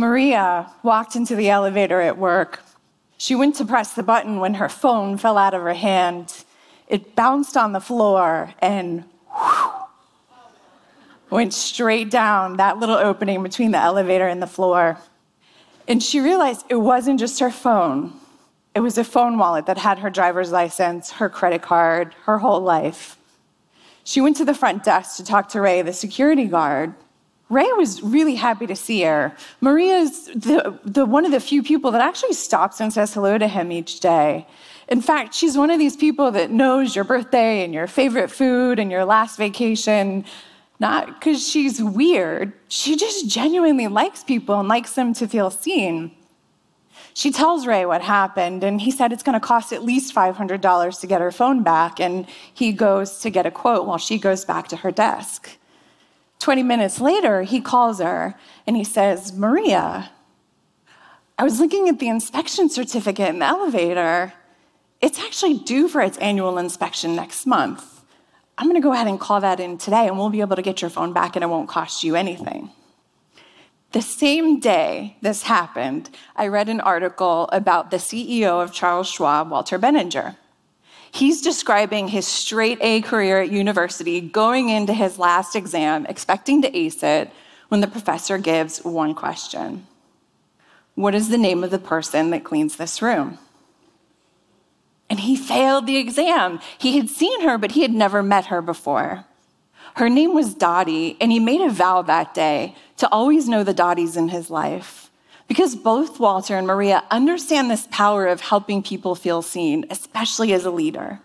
Maria walked into the elevator at work. She went to press the button when her phone fell out of her hand. It bounced on the floor and whew, went straight down that little opening between the elevator and the floor. And she realized it wasn't just her phone, it was a phone wallet that had her driver's license, her credit card, her whole life. She went to the front desk to talk to Ray, the security guard. Ray was really happy to see her. Maria's the, the, one of the few people that actually stops and says hello to him each day. In fact, she's one of these people that knows your birthday and your favorite food and your last vacation, not because she's weird. She just genuinely likes people and likes them to feel seen. She tells Ray what happened, and he said it's going to cost at least $500 to get her phone back, and he goes to get a quote while she goes back to her desk. 20 minutes later, he calls her and he says, Maria, I was looking at the inspection certificate in the elevator. It's actually due for its annual inspection next month. I'm going to go ahead and call that in today, and we'll be able to get your phone back, and it won't cost you anything. The same day this happened, I read an article about the CEO of Charles Schwab, Walter Bettinger. He's describing his straight A career at university, going into his last exam, expecting to ace it, when the professor gives one question What is the name of the person that cleans this room? And he failed the exam. He had seen her, but he had never met her before. Her name was Dottie, and he made a vow that day to always know the Dotties in his life. Because both Walter and Maria understand this power of helping people feel seen, especially as a leader.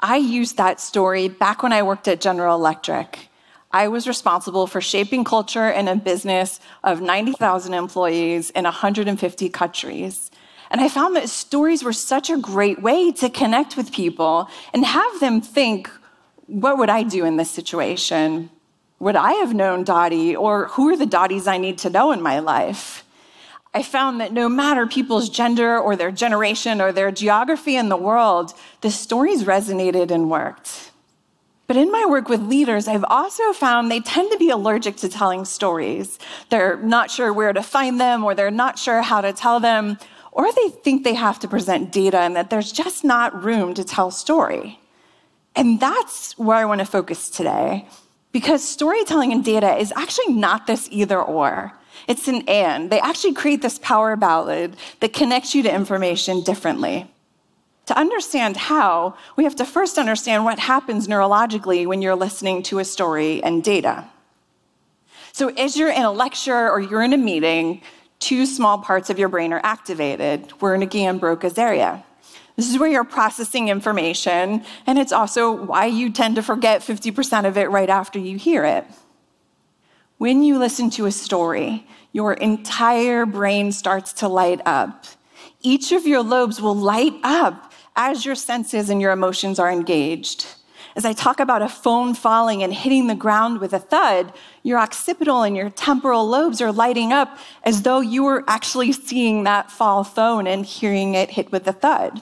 I used that story back when I worked at General Electric. I was responsible for shaping culture in a business of 90,000 employees in 150 countries. And I found that stories were such a great way to connect with people and have them think, what would I do in this situation? Would I have known Dottie, or who are the Dotties I need to know in my life? I found that no matter people's gender or their generation or their geography in the world, the stories resonated and worked. But in my work with leaders, I've also found they tend to be allergic to telling stories. They're not sure where to find them, or they're not sure how to tell them, or they think they have to present data and that there's just not room to tell story. And that's where I want to focus today, because storytelling and data is actually not this either or. It's an and. They actually create this power ballad that connects you to information differently. To understand how, we have to first understand what happens neurologically when you're listening to a story and data. So, as you're in a lecture or you're in a meeting, two small parts of your brain are activated We're Wernicke and Broca's area. This is where you're processing information, and it's also why you tend to forget 50% of it right after you hear it. When you listen to a story, your entire brain starts to light up. Each of your lobes will light up as your senses and your emotions are engaged. As I talk about a phone falling and hitting the ground with a thud, your occipital and your temporal lobes are lighting up as though you were actually seeing that fall phone and hearing it hit with a thud.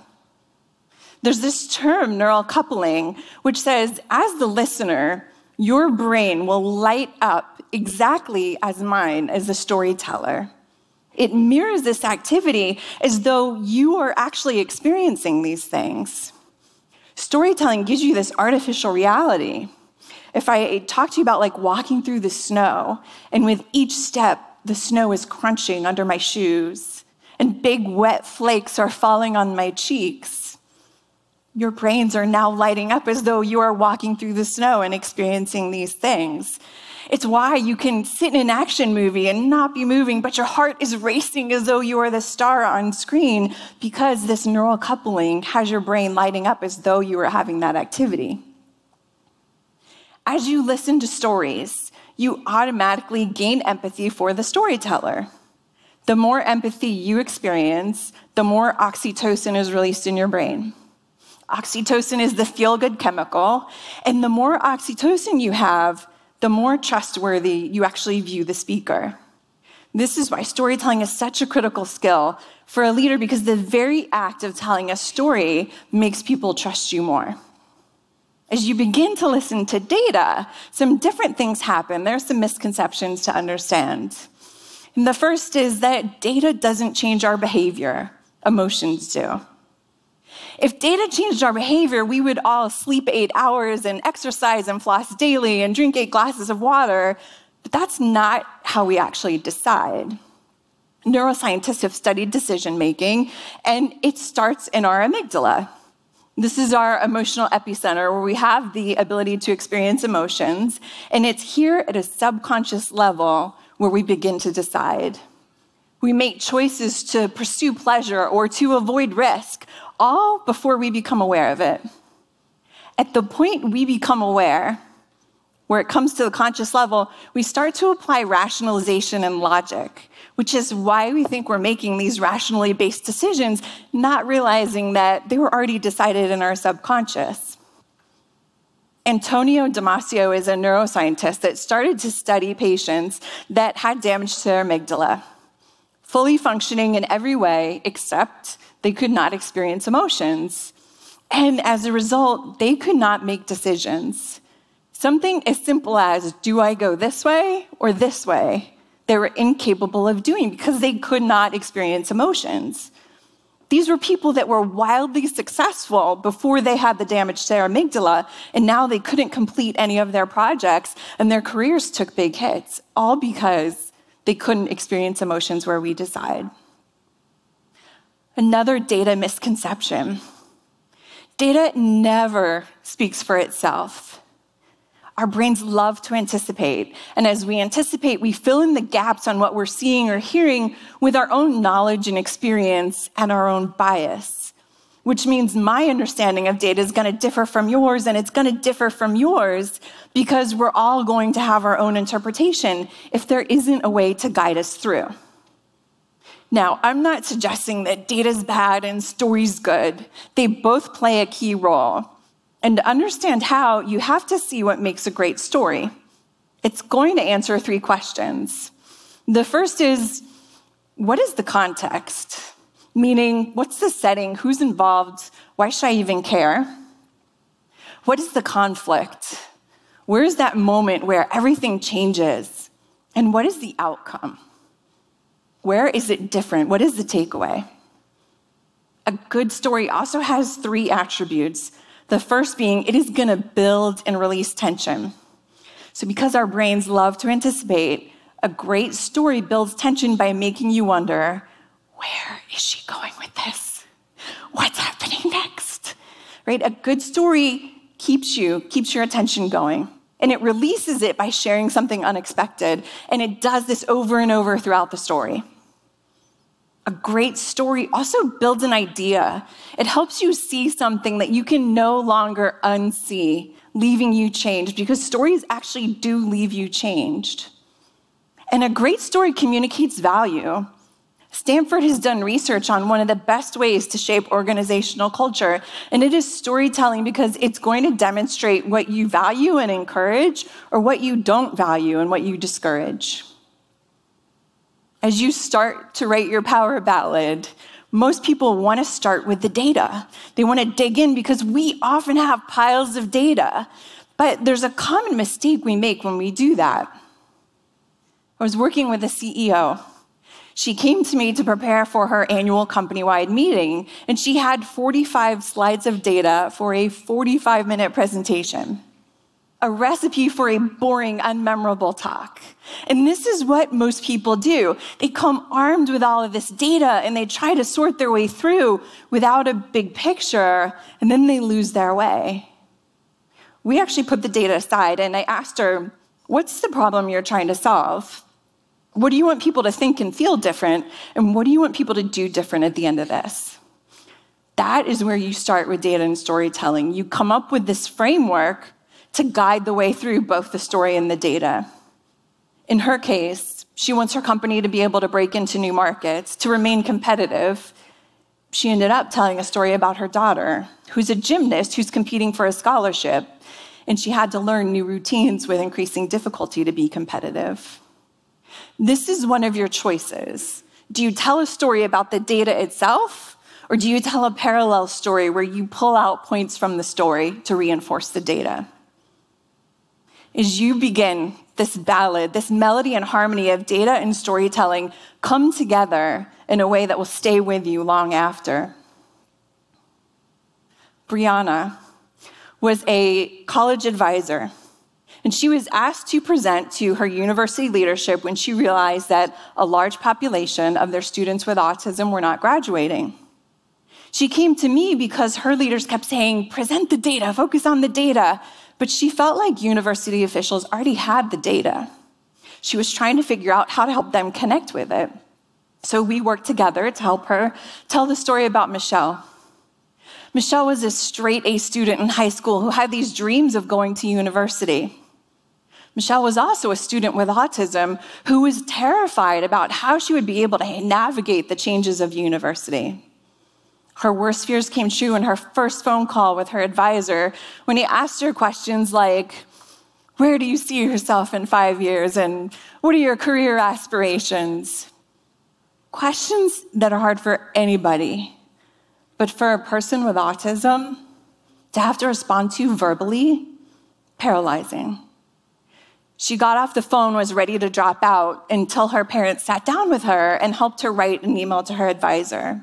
There's this term, neural coupling, which says, as the listener, your brain will light up exactly as mine as the storyteller. It mirrors this activity as though you are actually experiencing these things. Storytelling gives you this artificial reality. If I talk to you about like walking through the snow, and with each step, the snow is crunching under my shoes, and big wet flakes are falling on my cheeks, your brains are now lighting up as though you are walking through the snow and experiencing these things. It's why you can sit in an action movie and not be moving, but your heart is racing as though you are the star on screen because this neural coupling has your brain lighting up as though you were having that activity. As you listen to stories, you automatically gain empathy for the storyteller. The more empathy you experience, the more oxytocin is released in your brain. Oxytocin is the feel good chemical. And the more oxytocin you have, the more trustworthy you actually view the speaker. This is why storytelling is such a critical skill for a leader because the very act of telling a story makes people trust you more. As you begin to listen to data, some different things happen. There are some misconceptions to understand. And the first is that data doesn't change our behavior, emotions do. If data changed our behavior, we would all sleep eight hours and exercise and floss daily and drink eight glasses of water, but that's not how we actually decide. Neuroscientists have studied decision making, and it starts in our amygdala. This is our emotional epicenter where we have the ability to experience emotions, and it's here at a subconscious level where we begin to decide. We make choices to pursue pleasure or to avoid risk, all before we become aware of it. At the point we become aware, where it comes to the conscious level, we start to apply rationalization and logic, which is why we think we're making these rationally based decisions, not realizing that they were already decided in our subconscious. Antonio Damasio is a neuroscientist that started to study patients that had damage to their amygdala, fully functioning in every way except they could not experience emotions. And as a result, they could not make decisions. Something as simple as, do I go this way or this way? They were incapable of doing because they could not experience emotions. These were people that were wildly successful before they had the damage to their amygdala, and now they couldn't complete any of their projects, and their careers took big hits, all because they couldn't experience emotions where we decide. Another data misconception data never speaks for itself. Our brains love to anticipate. And as we anticipate, we fill in the gaps on what we're seeing or hearing with our own knowledge and experience and our own bias, which means my understanding of data is going to differ from yours and it's going to differ from yours because we're all going to have our own interpretation if there isn't a way to guide us through. Now, I'm not suggesting that data's bad and story's good. They both play a key role. And to understand how, you have to see what makes a great story. It's going to answer three questions. The first is what is the context? Meaning, what's the setting? Who's involved? Why should I even care? What is the conflict? Where is that moment where everything changes? And what is the outcome? Where is it different? What is the takeaway? A good story also has three attributes the first being, it is going to build and release tension. So, because our brains love to anticipate, a great story builds tension by making you wonder where is she going with this? What's happening next? Right? A good story keeps you, keeps your attention going. And it releases it by sharing something unexpected. And it does this over and over throughout the story a great story also builds an idea. It helps you see something that you can no longer unsee, leaving you changed, because stories actually do leave you changed. And a great story communicates value. Stanford has done research on one of the best ways to shape organizational culture, and it is storytelling because it's going to demonstrate what you value and encourage or what you don't value and what you discourage. As you start to write your power ballad, most people want to start with the data. They want to dig in because we often have piles of data. But there's a common mistake we make when we do that. I was working with a CEO. She came to me to prepare for her annual company wide meeting, and she had 45 slides of data for a 45 minute presentation a recipe for a boring, unmemorable talk. And this is what most people do. They come armed with all of this data and they try to sort their way through without a big picture, and then they lose their way. We actually put the data aside and I asked her, What's the problem you're trying to solve? What do you want people to think and feel different? And what do you want people to do different at the end of this? That is where you start with data and storytelling. You come up with this framework to guide the way through both the story and the data. In her case, she wants her company to be able to break into new markets, to remain competitive. She ended up telling a story about her daughter, who's a gymnast who's competing for a scholarship, and she had to learn new routines with increasing difficulty to be competitive. This is one of your choices. Do you tell a story about the data itself, or do you tell a parallel story where you pull out points from the story to reinforce the data? is you begin this ballad, this melody and harmony of data and storytelling come together in a way that will stay with you long after. Brianna was a college advisor, and she was asked to present to her university leadership when she realized that a large population of their students with autism were not graduating. She came to me because her leaders kept saying, present the data, focus on the data. But she felt like university officials already had the data. She was trying to figure out how to help them connect with it. So we worked together to help her tell the story about Michelle. Michelle was a straight A student in high school who had these dreams of going to university. Michelle was also a student with autism who was terrified about how she would be able to navigate the changes of university. Her worst fears came true in her first phone call with her advisor when he asked her questions like, Where do you see yourself in five years? And what are your career aspirations? Questions that are hard for anybody. But for a person with autism, to have to respond to verbally, paralyzing. She got off the phone, was ready to drop out until her parents sat down with her and helped her write an email to her advisor.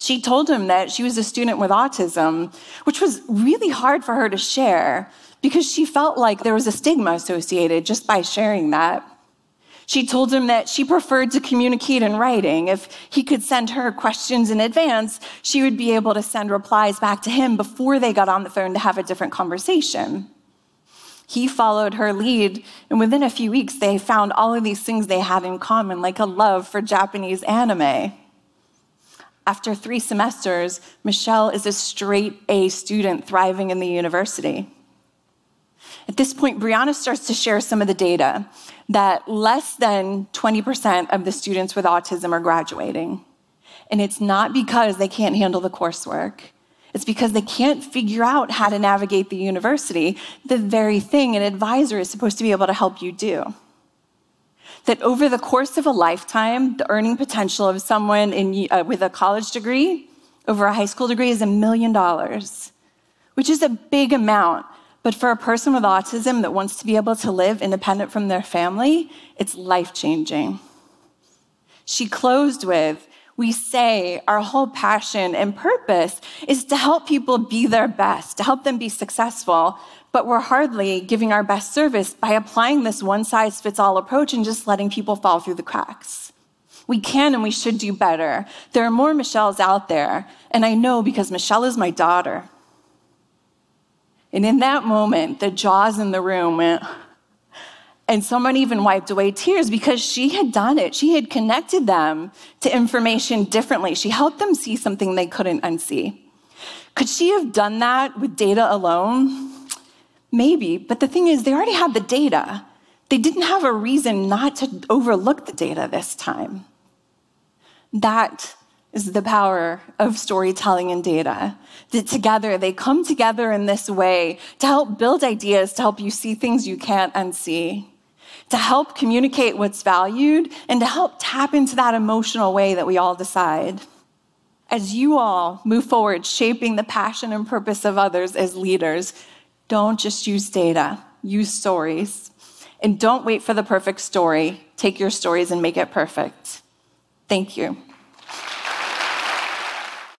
She told him that she was a student with autism, which was really hard for her to share because she felt like there was a stigma associated just by sharing that. She told him that she preferred to communicate in writing. If he could send her questions in advance, she would be able to send replies back to him before they got on the phone to have a different conversation. He followed her lead, and within a few weeks, they found all of these things they had in common, like a love for Japanese anime. After three semesters, Michelle is a straight A student thriving in the university. At this point, Brianna starts to share some of the data that less than 20% of the students with autism are graduating. And it's not because they can't handle the coursework. It's because they can't figure out how to navigate the university, the very thing an advisor is supposed to be able to help you do that over the course of a lifetime, the earning potential of someone in, uh, with a college degree over a high school degree is a million dollars, which is a big amount. But for a person with autism that wants to be able to live independent from their family, it's life changing. She closed with, we say our whole passion and purpose is to help people be their best, to help them be successful but we're hardly giving our best service by applying this one size fits all approach and just letting people fall through the cracks. We can and we should do better. There are more Michelles out there, and I know because Michelle is my daughter. And in that moment, the jaws in the room went, and someone even wiped away tears because she had done it. She had connected them to information differently. She helped them see something they couldn't unsee. Could she have done that with data alone? Maybe, but the thing is, they already had the data. They didn't have a reason not to overlook the data this time. That is the power of storytelling and data. That together, they come together in this way to help build ideas, to help you see things you can't unsee, to help communicate what's valued, and to help tap into that emotional way that we all decide. As you all move forward, shaping the passion and purpose of others as leaders, don't just use data, use stories. And don't wait for the perfect story. Take your stories and make it perfect. Thank you.